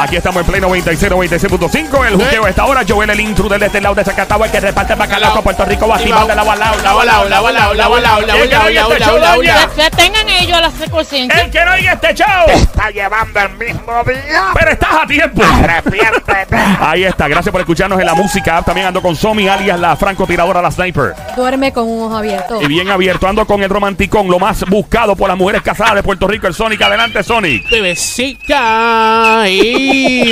Aquí estamos en Play 96, 96.5. El juqueo está ahora. Joel, el intruder de este lado de Zacatau, el que reparte bacalazo a Puerto Rico. Batimán de la balao, la balao, la balao, la balao, la balao, Que tengan ellos a las circunstancias. El que no oiga este show. Te está llevando el mismo día. Pero estás a tiempo. Arrepiéntete. Ahí está. Gracias por escucharnos en la música. También ando con Somi, alias la francotiradora, la sniper. Duerme con un ojo abierto. Y bien abierto. Ando con el romanticón, lo más buscado por las mujeres casadas de Puerto Rico, el Sonic. Adelante, Sonic. Bebecita. Y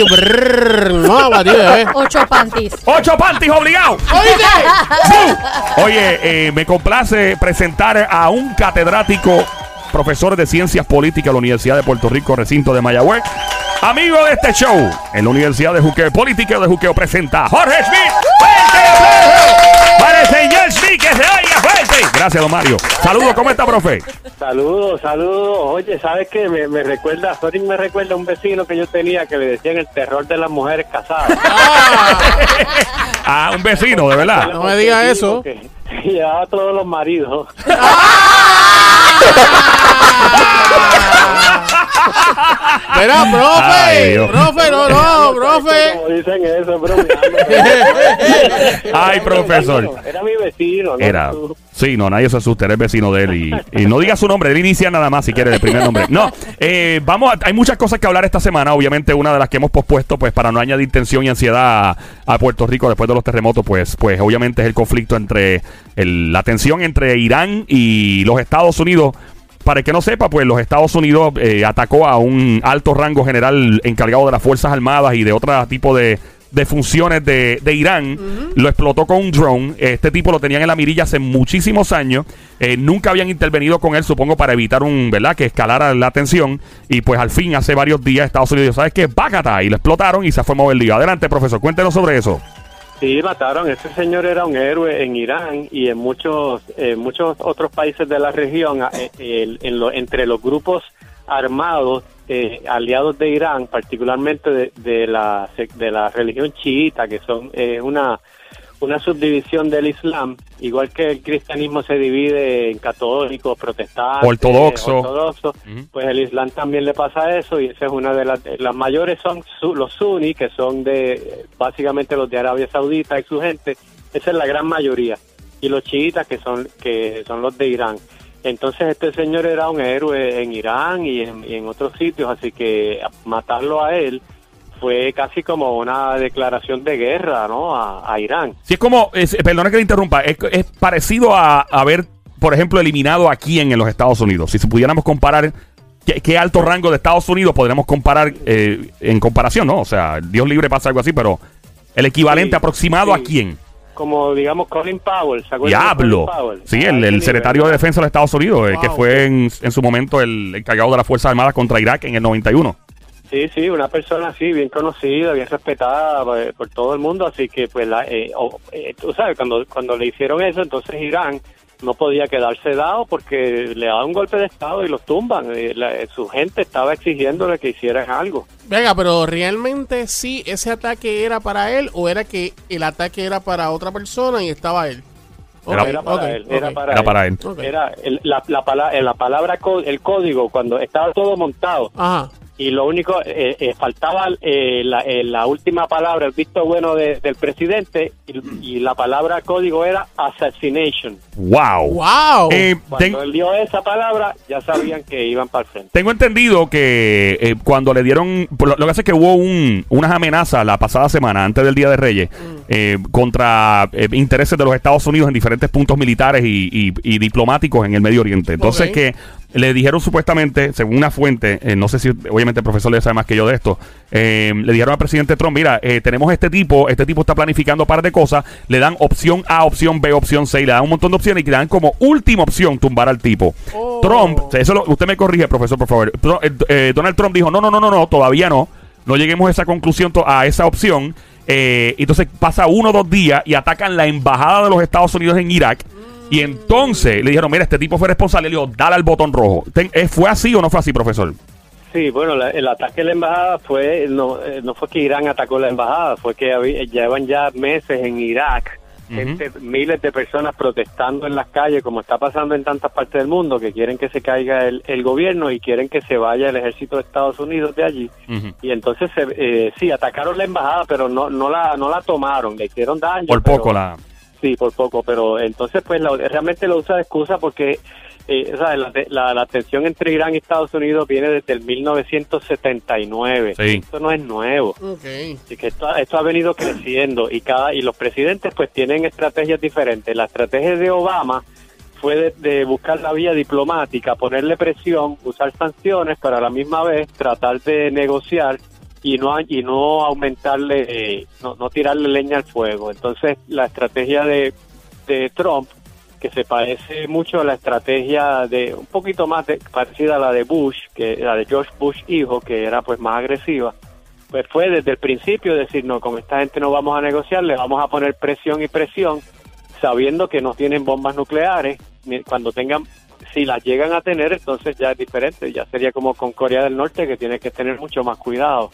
brrr, no, batido, bebé. Ocho panties. ¡Ocho panties obligados! Oye, eh, me complace presentar a un catedrático, profesor de Ciencias Políticas de la Universidad de Puerto Rico, recinto de Mayagüez. Amigo de este show, en la Universidad de Juqueo, Política de Juqueo, presenta Jorge Smith. ¡Fuerte aplauso Para el señor que se oiga fuerte. Gracias, don Mario. Saludos, ¿cómo está, profe? Saludos, saludos. Oye, ¿sabes qué? Me, me recuerda, Sonic me recuerda a un vecino que yo tenía que le decían el terror de las mujeres casadas. Ah, un vecino, de verdad. No me diga eso. Llevaba a todos los maridos. Mira, Ay, profe, profe, no, no, profe. Como dicen eso, bromeando. Ay, profesor. Era mi vecino, ¿no? Era. Sí, no, nadie se asuste, eres vecino de él. Y, y no diga su nombre, él inicia nada más si quiere el primer nombre. No, eh, vamos, a- hay muchas cosas que hablar esta semana. Obviamente, una de las que hemos pospuesto, pues para no añadir tensión y ansiedad a, a Puerto Rico después de los terremotos, pues, pues obviamente es el conflicto entre el- la tensión entre Irán y los Estados Unidos. Para el que no sepa, pues los Estados Unidos eh, atacó a un alto rango general encargado de las Fuerzas Armadas y de otro tipo de, de funciones de, de Irán. Lo explotó con un drone. Este tipo lo tenían en la mirilla hace muchísimos años. Eh, nunca habían intervenido con él, supongo, para evitar un, ¿verdad? Que escalara la tensión. Y pues al fin, hace varios días, Estados Unidos, dijo, ¿sabes qué? Bácata. Y lo explotaron y se fue a mover el lío. Adelante, profesor, cuéntenos sobre eso. Sí, mataron. Ese señor era un héroe en Irán y en muchos, en muchos otros países de la región, eh, entre los grupos armados eh, aliados de Irán, particularmente de, de la de la religión chiita, que son eh, una una subdivisión del Islam, igual que el cristianismo se divide en católicos, protestantes, Ortodoxo. ortodoxos, Ujú. pues el Islam también le pasa eso y esa es una de las las mayores son su- los sunnis que son de básicamente los de Arabia Saudita y su gente, esa es la gran mayoría y los chiitas que son que son los de Irán. Entonces este señor era un héroe en Irán y en, y en otros sitios, así que matarlo a él fue casi como una declaración de guerra, ¿no? A, a Irán. Si es como, es- perdona que le interrumpa, es, es parecido a haber, por ejemplo, eliminado a quién en los Estados Unidos. Si se pudiéramos comparar qué, qué alto rango de Estados Unidos podríamos comparar eh, en comparación, ¿no? O sea, Dios libre pasa algo así, pero el equivalente Sí, aproximado a sí. quién. Como digamos Colin Powell, ¿se de Diablo. Powell? Sí, A el, el secretario de. Defensa de los Estados Unidos, eh, que fue en, en su momento el encargado de las Fuerzas Armadas contra Irak en el 91. Sí, sí, una persona así, bien conocida, bien respetada eh, por todo el mundo, así que pues, la, eh, o- eh, tú sabes, cuando, cuando le hicieron eso, entonces Irán no podía quedarse dado porque le daban un golpe de Estado y los tumban. Eh, la- eh, su gente estaba exigiéndole que hicieran algo. Venga, pero realmente sí, ese ataque era para él o era que el ataque era para otra persona y estaba él. Era- era para él, era para Era él. para él. Era el- la, la, pala- la palabra, el código, cuando estaba todo montado Ajá. Y lo único, eh, eh, faltaba eh, la, eh, la última palabra, el visto bueno de- del presidente y, y la palabra código era assassination. ¡Wow! ¡Wow! Eh, Cuando ten- él dio esa palabra, ya sabían que iban para el frente. Tengo entendido que eh, cuando le dieron. Lo, lo que hace es que hubo un- unas amenazas la pasada semana, antes del Día de Reyes, eh, contra eh, intereses de los Estados Unidos en diferentes puntos militares y, y- y diplomáticos en el Medio Oriente. Entonces, Ok. que le dijeron supuestamente, según una fuente, eh, no sé si obviamente el profesor le sabe más que yo de esto, eh, le dijeron al presidente Trump: Mira, eh, tenemos este tipo, este tipo está planificando un par de cosas, le dan opción A, opción B, opción C, y le dan un montón de opciones y le dan como última opción tumbar al tipo. Oh. Trump, eso lo- usted me corrige, profesor, por favor. Eh, eh, Donald Trump dijo, no, no, no, no, no, todavía no. No lleguemos a esa conclusión, a esa opción. Eh, entonces pasa uno o dos días y atacan la embajada de los Estados Unidos en Irak. Y entonces le dijeron, mira, este tipo fue responsable. Le dijo, dale al botón rojo. Eh, ¿Fue así o no fue así, profesor? Sí, bueno, la- el ataque a la embajada fue, no, eh, no fue que Irán atacó la embajada, fue que había- llevan ya meses en Irak gente, miles de personas protestando en las calles, como está pasando en tantas partes del mundo, que quieren que se caiga el, el gobierno y quieren que se vaya el ejército de Estados Unidos de allí. Y entonces, eh, sí, atacaron la embajada, pero no, no, la, no la tomaron, le hicieron daño. Por poco la... Sí, por poco, pero entonces pues la- realmente lo usa de excusa porque eh, la, la, la tensión entre Irán y Estados Unidos viene desde el 1979. Sí. Esto no es nuevo. Ok. Así que esto, esto ha venido creciendo y cada y los presidentes pues tienen estrategias diferentes. La estrategia de Obama fue de, de buscar la vía diplomática, ponerle presión, usar sanciones para a la misma vez tratar de negociar y no y no aumentarle, no, no tirarle leña al fuego. Entonces la estrategia de, de Trump que se parece mucho a la estrategia de un poquito más de- parecida a la de Bush, que la de George Bush hijo, que era pues más agresiva pues fue desde el principio decir, no, con esta gente no vamos a negociar, le vamos a poner presión y presión, sabiendo que no tienen bombas nucleares, cuando tengan, si las llegan a tener, entonces ya es diferente, ya sería como con Corea del Norte, que tiene que tener mucho más cuidado.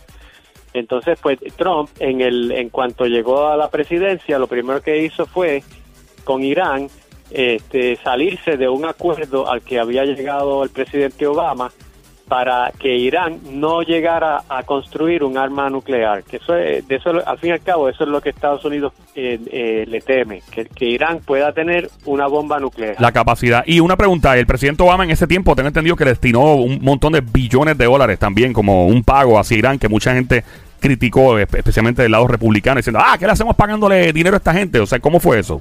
Entonces, pues Trump, en, el, en cuanto llegó a la presidencia, lo primero que hizo fue, con Irán, este, salirse de un acuerdo al que había llegado el presidente Obama para que Irán no llegara a construir un arma nuclear. Que eso es, de eso, al fin y al cabo, eso es lo que Estados Unidos eh, eh, le teme, que, que Irán pueda tener una bomba nuclear. La capacidad. Y una pregunta, el presidente Obama en ese tiempo, tengo entendido que destinó un montón de billones de dólares también como un pago hacia Irán, que mucha gente criticó, espe- especialmente del lado republicano, diciendo, ah, ¿qué le hacemos pagándole dinero a esta gente? O sea, ¿cómo fue eso?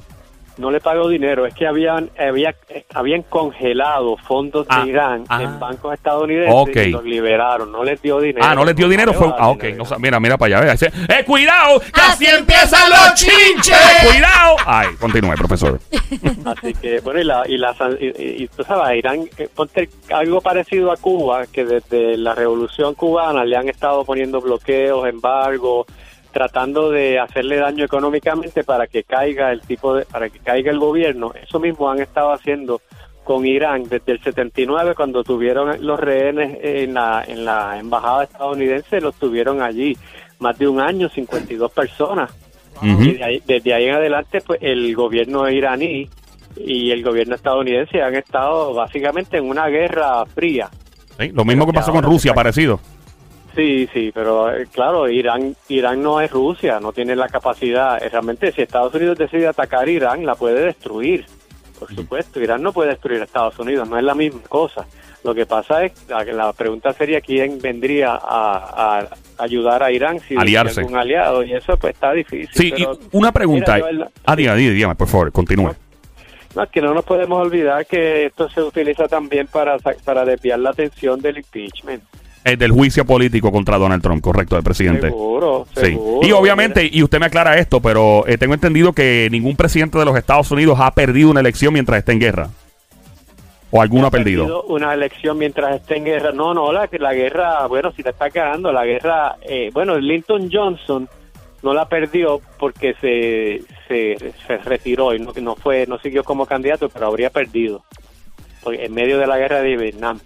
No le pagó dinero, es que habían había, habían congelado fondos de Ah, Irán ah. en bancos estadounidenses y los liberaron, no les dio dinero. Ah, no les dio dinero, fue... Ah, ok, mira, mira para allá, ¡eh, cuidado! ¡Que así Así empiezan los chinches! ¡Cuidado! Ay, continúe, profesor. Así que, bueno, y, la, y, la, san- y, y- y tú sabes, Irán, eh, ponte algo parecido a Cuba, que desde la revolución cubana le han estado poniendo bloqueos, embargos, tratando de hacerle daño económicamente para que caiga el tipo de, para que caiga el gobierno. Eso mismo han estado haciendo con Irán desde el 79 cuando tuvieron los rehenes en la, en la embajada estadounidense, los tuvieron allí más de un año, 52 personas. Ujú. Y de ahí- desde ahí en adelante, pues el gobierno iraní y el gobierno estadounidense han estado básicamente en una guerra fría. Sí, Lo mismo que pasó con Rusia, parecido. Sí, sí, pero eh, claro, Irán, Irán no es Rusia, no tiene la capacidad. Eh, Realmente, si Estados Unidos decide atacar Irán, la puede destruir. Por supuesto, Irán no puede destruir a Estados Unidos, no es la misma cosa. Lo que pasa es, la, la pregunta sería quién vendría a, a ayudar a Irán si Aliarse. algún aliado, y eso pues está difícil. Sí, pero- y una pregunta. Mira, ah, dígame, por favor, continúe. No, es que no nos podemos olvidar que esto se utiliza también para, para desviar la atención del impeachment. El del juicio político contra Donald Trump, correcto, del presidente. Seguro, Sí. seguro. Y obviamente, y usted me aclara esto, pero eh, tengo entendido que ningún presidente de los Estados Unidos ha perdido una elección mientras esté en guerra. O alguno ha perdido. Una elección mientras esté en guerra. No, no, la, la guerra, bueno, si la está ganando, la guerra, eh, bueno, Lyndon Johnson no la perdió porque se, se, se retiró y no, no fue, no siguió como candidato, pero habría perdido. Porque en medio de la guerra de Vietnam.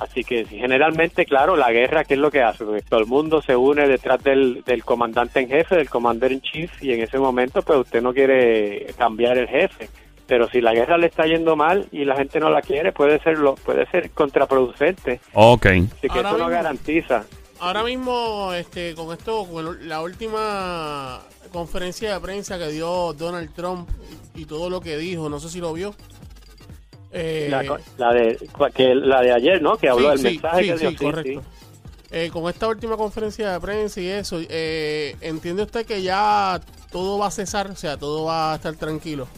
Así que generalmente, claro, la guerra, ¿qué es lo que hace? Porque todo el mundo se une detrás del, del comandante en jefe, del commander in chief, y en ese momento, pues usted no quiere cambiar el jefe. Pero si la guerra le está yendo mal y la gente no la quiere, puede ser, lo, puede ser contraproducente. Ok. Así que Ahora eso no mismo- garantiza. Ahora mismo, este, con esto, con la última conferencia de prensa que dio Donald Trump y todo lo que dijo, no sé si lo vio. Eh, La, de, que, la de ayer, ¿no? Que habló sí, del sí, mensaje sí, que dio. sí, Sí, correcto. sí. Eh, con esta última conferencia de prensa y eso, eh, ¿entiende usted que ya todo va a cesar? O sea, todo va a estar tranquilo.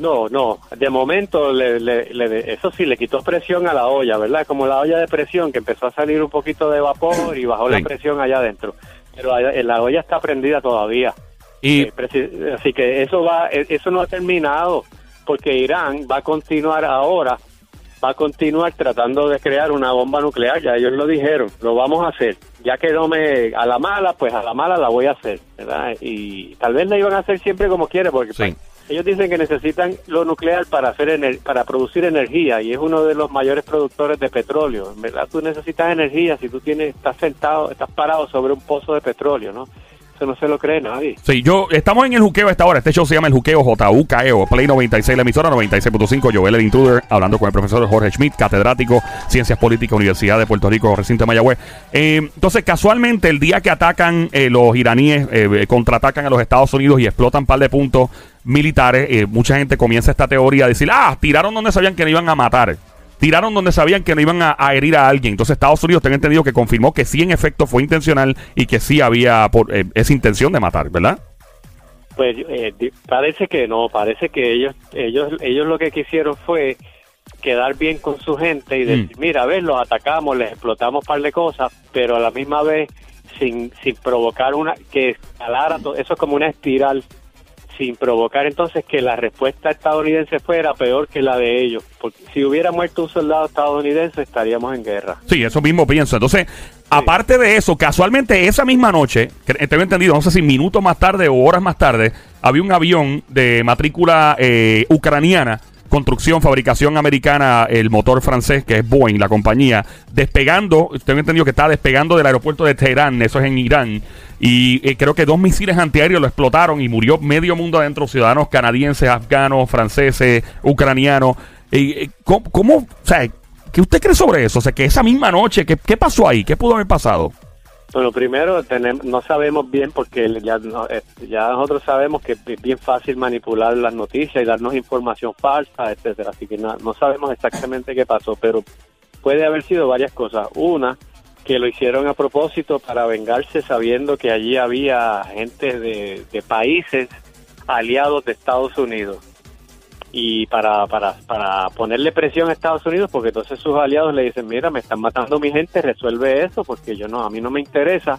No, no, de momento le, le- le- eso sí le quitó presión a la olla, ¿verdad? Como la olla de presión que empezó a salir un poquito de vapor y bajó la presión allá adentro. Pero la olla está prendida todavía. Y Eh, así que eso va, eh, eso no ha terminado porque Irán va a continuar ahora, va a continuar tratando de crear una bomba nuclear. Ya ellos lo dijeron, lo vamos a hacer. Ya que no me a la mala, pues a la mala la voy a hacer, ¿verdad? Y tal vez la iban a hacer siempre como quiere, porque Sí. ellos dicen que necesitan lo nuclear para hacer ener- para producir energía y es uno de los mayores productores de petróleo. En verdad, tú necesitas energía si tú tienes estás sentado, estás parado sobre un pozo de petróleo, ¿no? Eso no se lo cree nadie. Sí, yo, estamos en el juqueo a esta hora. Este show se llama El Juqueo JUKEO, Play 96, la emisora 96.5. Joel el Intruder, hablando con el profesor Jorge Schmidt, catedrático, Ciencias Políticas, Universidad de Puerto Rico, recinto de Mayagüez. Eh, entonces, casualmente, el día que atacan eh, los iraníes, eh, contraatacan a los Estados Unidos y explotan un par de puntos militares, eh, mucha gente comienza esta teoría a decir, ah, tiraron donde sabían que no iban a matar. Tiraron donde sabían que no iban a, a herir a alguien. Entonces Estados Unidos tengo entendido que confirmó que sí en efecto fue intencional y que sí había por, eh, esa intención de matar, ¿verdad? Pues eh, parece que no, parece que ellos, ellos, ellos lo que quisieron fue quedar bien con su gente y decir, Mm. mira, a ver, los atacamos, les explotamos un par de cosas, pero a la misma vez sin, sin provocar una, que escalara, to- eso es como una espiral, sin provocar entonces que la respuesta estadounidense fuera peor que la de ellos, porque si hubiera muerto un soldado estadounidense estaríamos en guerra. Sí, eso mismo pienso. Entonces, aparte de eso, casualmente esa misma noche, que tengo entendido, no sé si minutos más tarde o horas más tarde, había un avión de matrícula eh, ucraniana, construcción, fabricación americana, el motor francés, que es Boeing, la compañía, despegando, tengo entendido que está despegando del aeropuerto de Teherán, eso es en Irán, y eh, creo que dos misiles antiaéreos lo explotaron y murió medio mundo adentro, ciudadanos canadienses, afganos, franceses, ucranianos. Eh, ¿cómo, o sea, ¿Qué usted cree sobre eso? O sea, que esa misma noche, ¿qué, qué pasó ahí? ¿Qué pudo haber pasado? Bueno, primero tenemos, no sabemos bien porque ya, eh, ya nosotros sabemos que es bien fácil manipular las noticias y darnos información falsa, etcétera. Así que no, no sabemos exactamente qué pasó, pero puede haber sido varias cosas. Una, que lo hicieron a propósito para vengarse sabiendo que allí había gente de países aliados de Estados Unidos y para, para, para ponerle presión a Estados Unidos porque entonces sus aliados le dicen mira me están matando mi gente resuelve eso porque yo no a mí no me interesa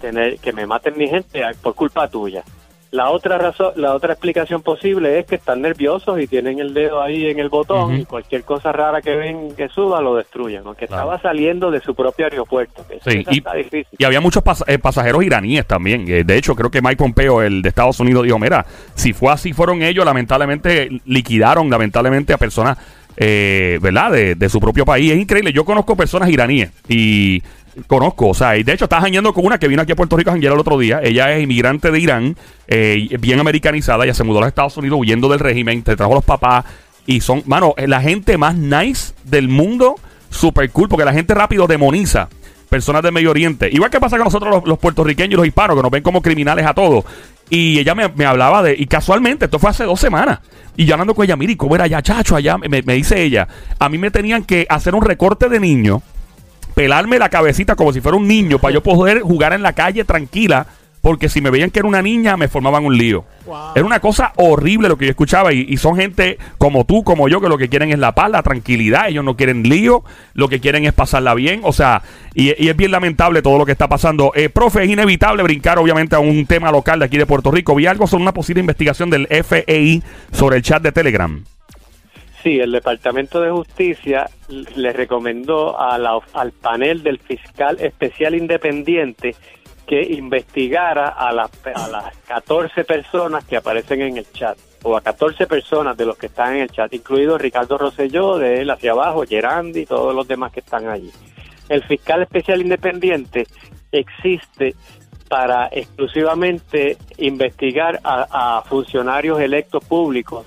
tener que me maten mi gente por culpa tuya la otra razón la otra explicación posible es que están nerviosos y tienen el dedo ahí en el botón y cualquier cosa rara que ven que suba lo destruyen aunque Claro. estaba saliendo de su propio aeropuerto que eso- Sí, eso y- está difícil Y había muchos pas- eh, pasajeros iraníes también. Eh, de hecho, creo que Mike Pompeo, el de Estados Unidos, dijo, mira, si fue así, fueron ellos, lamentablemente liquidaron, lamentablemente, a personas, eh, ¿verdad?, de, de su propio país. Es increíble. Yo conozco personas iraníes y conozco, o sea, y de hecho estaba jangueando con una que vino aquí a Puerto Rico a el otro día. Ella es inmigrante de Irán, eh, bien americanizada, ella se mudó a los Estados Unidos huyendo del régimen, te trajo a los papás y son, mano, la gente más nice del mundo, super cool, porque la gente rápido demoniza personas del Medio Oriente. Igual que pasa con nosotros los, puertorriqueños y los hispanos, que nos ven como criminales a todos. Y ella me, hablaba de, y casualmente, esto fue hace dos semanas, y yo hablando con ella, mire, ¿y ¿cómo era allá, chacho? Allá, me, me dice ella, a mí me tenían que hacer un recorte de niño, pelarme la cabecita como si fuera un niño, para yo poder jugar en la calle tranquila, porque si me veían que era una niña, me formaban un lío. Wow. Era una cosa horrible lo que yo escuchaba y, y son gente como tú, como yo, que lo que quieren es la paz, la tranquilidad, ellos no quieren lío, lo que quieren es pasarla bien, o sea, y, y es bien lamentable todo lo que está pasando. Eh, profe, es inevitable brincar obviamente a un tema local de aquí de Puerto Rico. Vi algo sobre una posible investigación del FEI sobre el chat de Telegram. Sí, el Departamento de Justicia le recomendó a la- al panel del fiscal especial independiente que investigara a las, a las 14 personas que aparecen en el chat, o a 14 personas de los que están en el chat, incluido Ricardo Rosselló, de él hacia abajo, Gerandi y todos los demás que están allí. El fiscal especial independiente existe para exclusivamente investigar a, a funcionarios electos públicos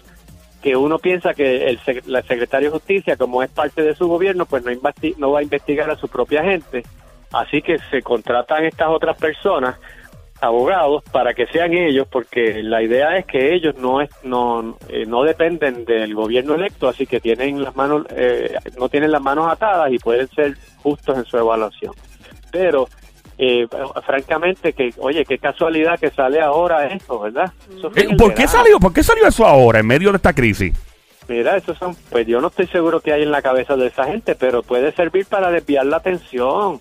que uno piensa que el la secretario de justicia, como es parte de su gobierno, pues no, no va a investigar a su propia gente. Así que se contratan estas otras personas, abogados, para que sean ellos, porque la idea es que ellos no es, no, eh, no dependen del gobierno electo, así que tienen las manos, eh, no tienen las manos atadas y pueden ser justos en su evaluación. Pero eh, francamente que oye qué casualidad que sale ahora eso verdad Eso Eh, ¿Por qué verano. salió? ¿Por qué salió eso ahora en medio de esta crisis? Mira, esos son, pues yo no estoy seguro que hay en la cabeza de esa gente, pero puede servir para desviar la atención.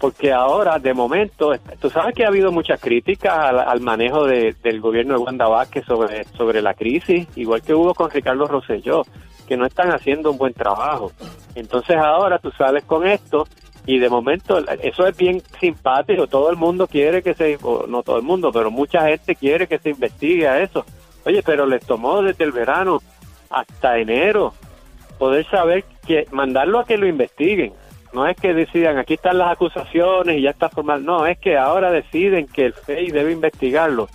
Porque ahora, de momento, tú sabes que ha habido muchas críticas al, al manejo de- del gobierno de Wanda Vázquez sobre, sobre la crisis, igual que hubo con Ricardo Rosselló, que no están haciendo un buen trabajo. Entonces ahora tú sales con esto y de momento eso es bien simpático, todo el mundo quiere que se, no todo el mundo, pero mucha gente quiere que se investigue a eso. Oye, pero les tomó desde el verano hasta enero poder saber que mandarlo a que lo investiguen. No es que decidan, aquí están las acusaciones y ya está formal. No, es que ahora deciden que el FEI debe investigarlo.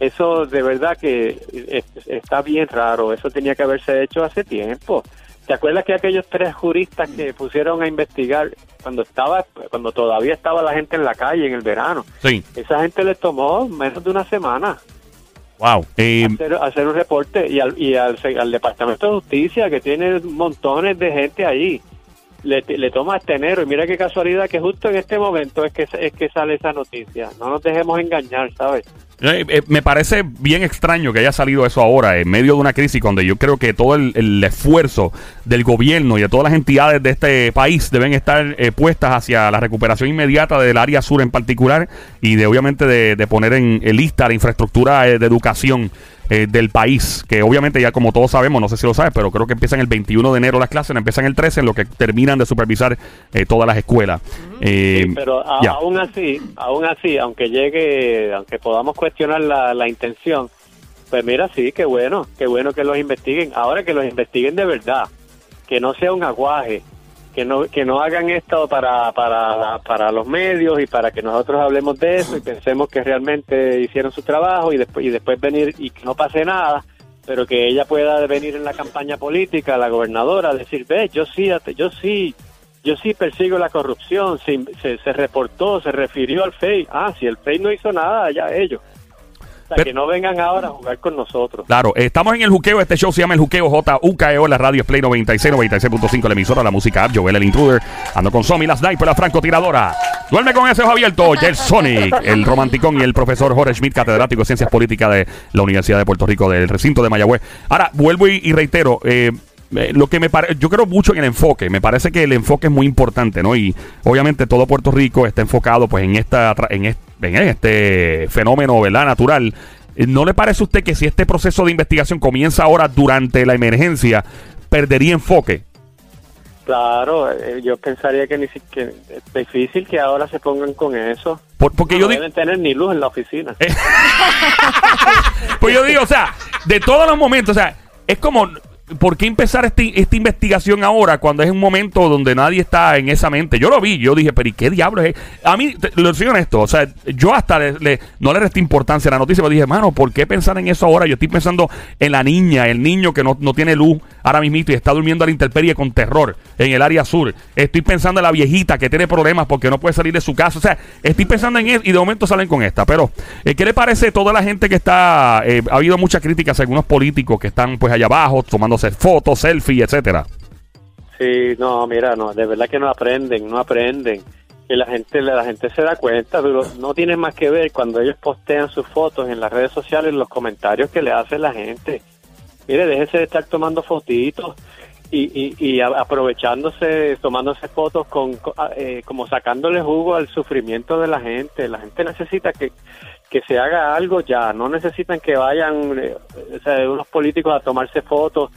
Eso de verdad que es- está bien raro. Eso tenía que haberse hecho hace tiempo. ¿Te acuerdas que aquellos tres juristas que pusieron a investigar cuando estaba, cuando todavía estaba la gente en la calle en el verano? Sí. Esa gente le tomó menos de una semana Wow. Eh, hacer, hacer un reporte y al, y al, al Departamento de Justicia que tiene montones de gente allí le, le toma este enero y mira qué casualidad que justo en este momento es que es que sale esa noticia no nos dejemos engañar sabes Eh, eh, me parece bien extraño que haya salido eso ahora, en medio de una crisis donde yo creo que todo el, el esfuerzo del gobierno y de todas las entidades de este país deben estar eh, puestas hacia la recuperación inmediata del área sur en particular y de obviamente de, de poner en, lista la infraestructura de educación del país, que obviamente ya como todos sabemos, no sé si lo sabes, pero creo que empiezan el 21 de enero las clases, empiezan el 13, en lo que terminan de supervisar todas las escuelas. Eh, Sí, pero a- aún así aún así aunque llegue aunque podamos cuestionar la, la intención pues mira sí qué bueno qué bueno que los investiguen. Ahora que los investiguen de verdad que no sea un aguaje que no que no hagan esto para para para los medios y para que nosotros hablemos de eso y pensemos que realmente hicieron su trabajo y después y después venir y que no pase nada pero que ella pueda venir en la campaña política la gobernadora a decir ve yo sí yo sí yo sí persigo la corrupción, se, se, se reportó, se refirió al FEI. Ah, si el FEI no hizo nada, ya ellos. O sea, Pero- que no vengan ahora a jugar con nosotros. Claro, eh, estamos en el juqueo. Este show se llama El Juqueo J-U-K-E-O. La radio es Play 96, 96.5. La emisora, la música app. Joel el Intruder. Ando con Somi, la sniper, la francotiradora. Duerme con ese ojo abierto. Sonic, el romanticón y el profesor Jorge Schmidt, catedrático de Ciencias Políticas de la Universidad de Puerto Rico, del recinto de Mayagüez. Ahora, vuelvo y, y reitero. eh, eh, lo que me parece, yo creo mucho en el enfoque, me parece que el enfoque es muy importante, ¿no? Y obviamente todo Puerto Rico está enfocado pues en esta en este, en este fenómeno, ¿verdad? Natural. Eh, ¿No le parece a usted que si este proceso de investigación comienza ahora durante la emergencia, perdería enfoque? Claro, eh, yo pensaría que ni siquiera es difícil que ahora se pongan con eso. Por- porque no yo deben tener ni luz en la oficina. pues yo digo, o sea, de todos los momentos, o sea, es como, ¿por qué empezar este- esta investigación ahora cuando es un momento donde nadie está en esa mente? Yo lo vi, yo dije, pero ¿y qué diablos es? A mí, te- lo soy honesto, o sea, yo hasta le- no le resté importancia a la noticia, pero dije, hermano, ¿por qué pensar en eso ahora? Yo estoy pensando en la niña, el niño que no, no tiene luz ahora mismito y está durmiendo a la intemperie con terror en el área sur. Estoy pensando en la viejita que tiene problemas porque no puede salir de su casa. O sea, estoy pensando en eso y de momento salen con esta. Pero, eh, ¿qué le parece toda la gente que está... eh, ha habido muchas críticas a algunos políticos que están pues allá abajo tomándose fotos, selfies, etcétera. Sí, no, mira, no, de verdad que no aprenden, no aprenden. Que la gente, la gente se da cuenta, pero no tiene más que ver cuando ellos postean sus fotos en las redes sociales, los comentarios que le hace la gente. Mire, déjese de estar tomando fotitos y, y, y aprovechándose, tomándose fotos con, co- a- eh, como sacándole jugo al sufrimiento de la gente. La gente necesita que, que se haga algo ya, no necesitan que vayan eh, unos políticos a tomarse fotos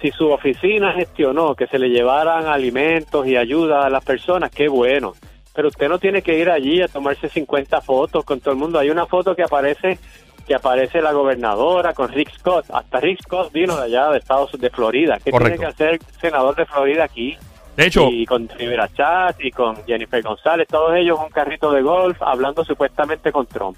si su oficina gestionó que se le llevaran alimentos y ayuda a las personas, qué bueno. Pero usted no tiene que ir allí a tomarse 50 fotos con todo el mundo. Hay una foto que aparece que aparece la gobernadora con Rick Scott. Hasta Rick Scott vino de allá de Estados de Florida. ¿Qué Correcto. tiene que hacer el senador de Florida aquí? De hecho, y con Rivera Chat y con Jennifer González, todos ellos un carrito de golf hablando supuestamente con Trump.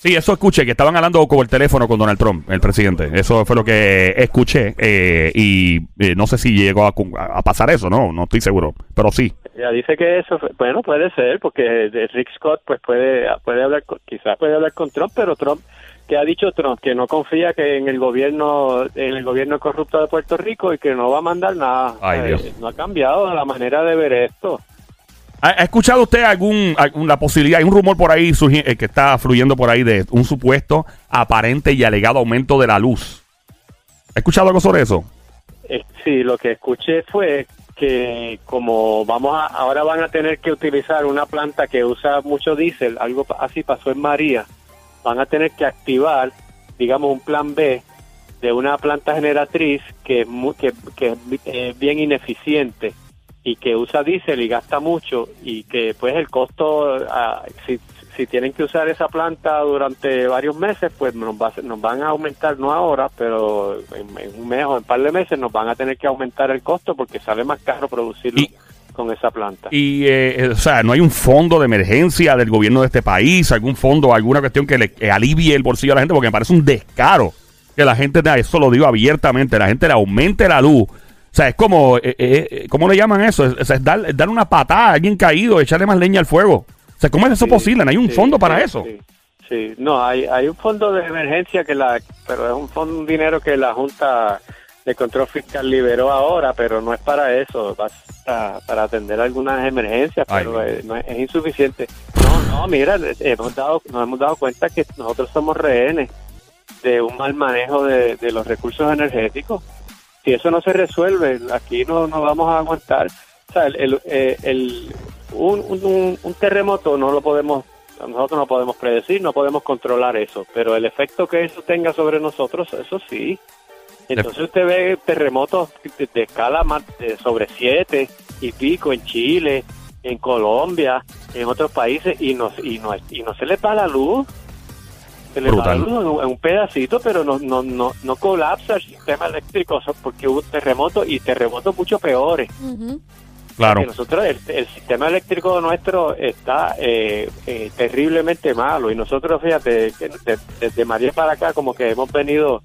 sí, eso escuché, que estaban hablando por el teléfono con Donald Trump, el presidente. Eso fue lo que escuché eh, y eh, no sé si llegó a, pasar eso, ¿no? No estoy seguro, pero sí. Ella dice que eso, bueno, puede ser, porque de Rick Scott pues puede, puede hablar, con- quizás puede hablar con Trump, pero Trump, que ha dicho Trump? Que no confía que en el gobierno, en el gobierno corrupto de Puerto Rico y que no va a mandar nada. Ay, Eh. No ha cambiado la manera de ver esto. ¿Ha, ha escuchado usted algún, la posibilidad, hay un rumor por ahí eh, que está fluyendo por ahí de un supuesto aparente y alegado aumento de la luz? ¿Ha escuchado algo sobre eso? Eh, sí, lo que escuché fue que como vamos a, ahora van a tener que utilizar una planta que usa mucho diésel, algo así pasó en María, van a tener que activar, digamos, un plan B de una planta generatriz que es, mu- que, que es eh, bien ineficiente y que usa diésel y gasta mucho y que pues el costo, ah, si, si tienen que usar esa planta durante varios meses, pues nos, va nos van a aumentar, no ahora, pero en, un mes o en un par de meses nos van a tener que aumentar el costo porque sale más caro producirlo con esa planta. Y, eh, eh, o sea, no hay un fondo de emergencia del gobierno de este país, algún fondo, alguna cuestión que le que alivie el bolsillo a la gente, porque me parece un descaro que la gente, eso lo digo abiertamente, la gente le aumente la luz. O sea, es como, eh, eh, ¿cómo le llaman eso? Es, es dar, es dar una patada a alguien caído, echarle más leña al fuego. O sea, ¿cómo es eso Sí, posible? ¿No hay un sí, fondo para sí, eso? Sí, sí. no, hay, hay un fondo de emergencia que la, pero es un fondo, un dinero que la Junta de Control Fiscal liberó ahora, pero no es para eso, para, para atender algunas emergencias, Ay, pero eh, no es, es insuficiente. No, no, mira, hemos dado, nos hemos dado cuenta que nosotros somos rehenes de un mal manejo de, de los recursos energéticos. Si eso no se resuelve, aquí no, no vamos a aguantar. O sea, el, el, eh, el- un, un- un terremoto no lo podemos, nosotros no podemos predecir, no podemos controlar eso, pero el efecto que eso tenga sobre nosotros, eso sí. Entonces usted ve terremotos de, de escala más de sobre siete y pico en Chile, en Colombia, en otros países y no, y no, y no se le va la luz. Se le va la Brutal. luz en un- en un pedacito, pero no, no, no, no colapsa el sistema eléctrico porque hubo un terremoto y terremotos mucho peores. Ujú. Claro. Que nosotros, el, el sistema eléctrico nuestro está eh, eh, terriblemente malo y nosotros, fíjate, que de- desde María para acá como que hemos venido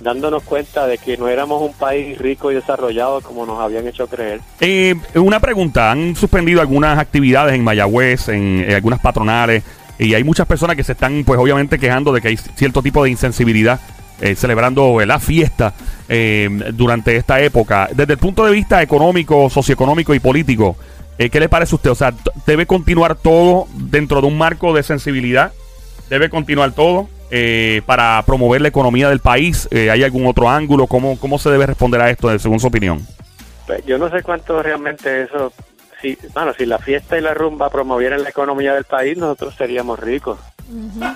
dándonos cuenta de que no éramos un país rico y desarrollado como nos habían hecho creer. Eh, una pregunta, han suspendido algunas actividades en Mayagüez, en, en algunas patronales, y hay muchas personas que se están, pues obviamente, quejando de que hay cierto tipo de insensibilidad eh, celebrando la fiesta eh, durante esta época. Desde el punto de vista económico, socioeconómico y político, eh, ¿qué le parece a usted? O sea, ¿debe continuar todo dentro de un marco de sensibilidad? ¿Debe continuar todo eh, para promover la economía del país? Eh, ¿Hay algún otro ángulo? ¿Cómo, ¿Cómo se debe responder a esto, eh, según su opinión? Pues yo no sé cuánto realmente eso, si, bueno, si la fiesta y la rumba promovieran la economía del país, nosotros seríamos ricos.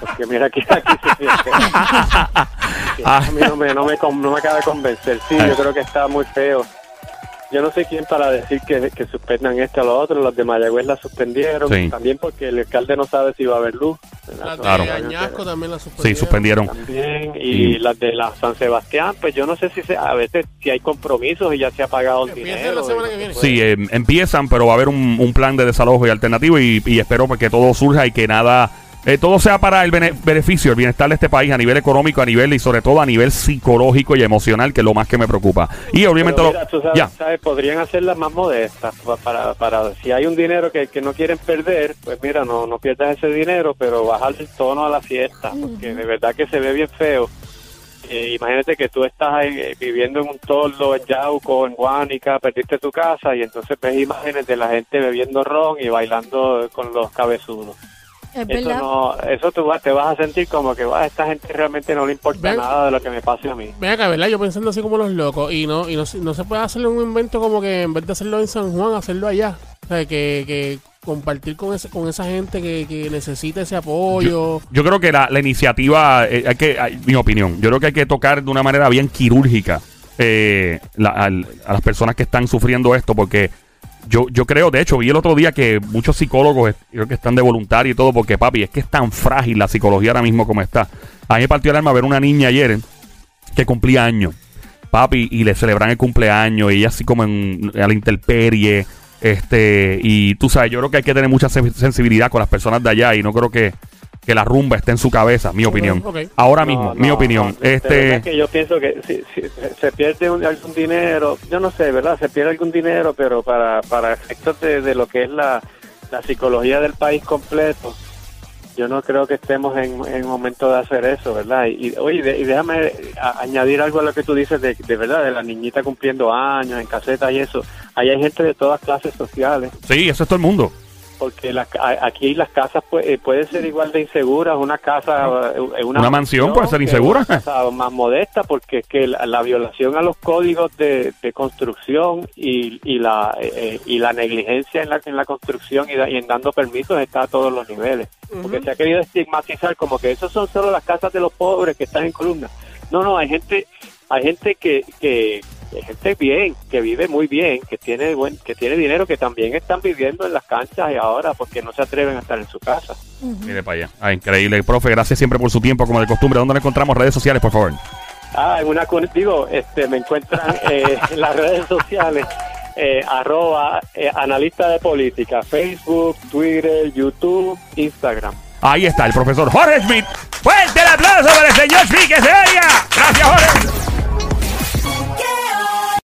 Porque mira aquí se siente. A mí no me, no, me, no me acaba de convencer. Sí, yo creo que está muy feo. Yo no sé quién para decir que, que suspendan esto o lo otro. Los de Mayagüez la suspendieron. Sí. También porque el alcalde no sabe si va a haber luz. Las de Claro. Añasco también la suspendieron. Sí, suspendieron. También. Y Y- las de la San Sebastián, pues yo no sé si se, a veces si hay compromisos y ya se ha pagado el dinero. la semana que viene. Sí, eh, empiezan, pero va a haber un, un plan de desalojo y alternativo y, y espero pues, que todo surja y que nada, eh, todo sea para el bene- beneficio, el bienestar de este país a nivel económico, a nivel y sobre todo a nivel psicológico y emocional, que es lo más que me preocupa. Y obviamente mira, tú sabes, ya, sabes, podrían hacerlas más modestas pa- para, para, si hay un dinero que, que no quieren perder, pues mira, no, no pierdas ese dinero, pero bajar el tono a la fiesta, porque de verdad que se ve bien feo. Eh, imagínate que tú estás ahí, eh, viviendo en un toldo en Yauco, en Guánica, perdiste tu casa y entonces ves imágenes de la gente bebiendo ron y bailando con los cabezudos. Es Eso verdad. no, eso tú vas- te vas a sentir como que "Ah, a esta gente realmente no le importa Ven. nada de lo que me pase a mí. Ven acá, ¿verdad? Yo pensando así como los locos. Y no y no, se- no se puede hacerle un invento como que en vez de hacerlo en San Juan, hacerlo allá. O sea, que, que compartir con, ese, con esa gente que, que necesita ese apoyo. yo creo que la, la iniciativa, eh, hay que, hay- mi opinión, yo creo que hay que tocar de una manera bien quirúrgica eh, la- al- a las personas que están sufriendo esto, porque yo, yo creo, de hecho, vi el otro día que muchos psicólogos creo que están de voluntario y todo, porque papi, es que es tan frágil la psicología ahora mismo como está. A mí me partió el alma ver una niña ayer que cumplía años, papi, y le celebran el cumpleaños, y ella así como en, a la intemperie, este, y tú sabes, yo creo que hay que tener mucha sen- sensibilidad con las personas de allá, y no creo que, que la rumba esté en su cabeza, mi opinión. Ahora No, mismo, no, mi opinión. no, este, verdad que yo pienso que si, si se pierde un- algún dinero, yo no sé, ¿verdad? Se pierde algún dinero, pero para, para efectos de, de lo que es la, la psicología del país completo, yo no creo que estemos en, en momento de hacer eso, ¿verdad? Y, y, oye, de- y déjame a- añadir algo a lo que tú dices de, de verdad, de la niñita cumpliendo años en casetas y eso. Ahí hay gente de todas clases sociales sí, eso es todo el mundo. Porque ca- aquí las casas pu- eh, pueden ser igual de inseguras, una casa, eh, una, Una mansión puede ser insegura. Una casa más modesta porque es que la, la violación a los códigos de, de construcción y, y la eh, eh, y la negligencia en la en la construcción y, da- y en dando permisos está a todos los niveles. Porque se ha querido estigmatizar como que esos son solo las casas de los pobres que están en columna. No, no, hay gente hay gente que, que hay gente bien, que vive muy bien, que tiene buen, que tiene dinero, que también están viviendo en las canchas y ahora porque no se atreven a estar en su casa. Mire para allá. Ah, increíble. Profe, gracias siempre por su tiempo, como de costumbre. ¿Dónde lo encontramos? Redes sociales, por favor. Ah, en una digo, este, me encuentran eh, en las redes sociales eh, arroba eh, analista de política, Facebook, Twitter, YouTube, Instagram. Ahí está el profesor Jorge Smith. Fuerte el aplauso para el señor Smith que se oiga. Gracias, Jorge.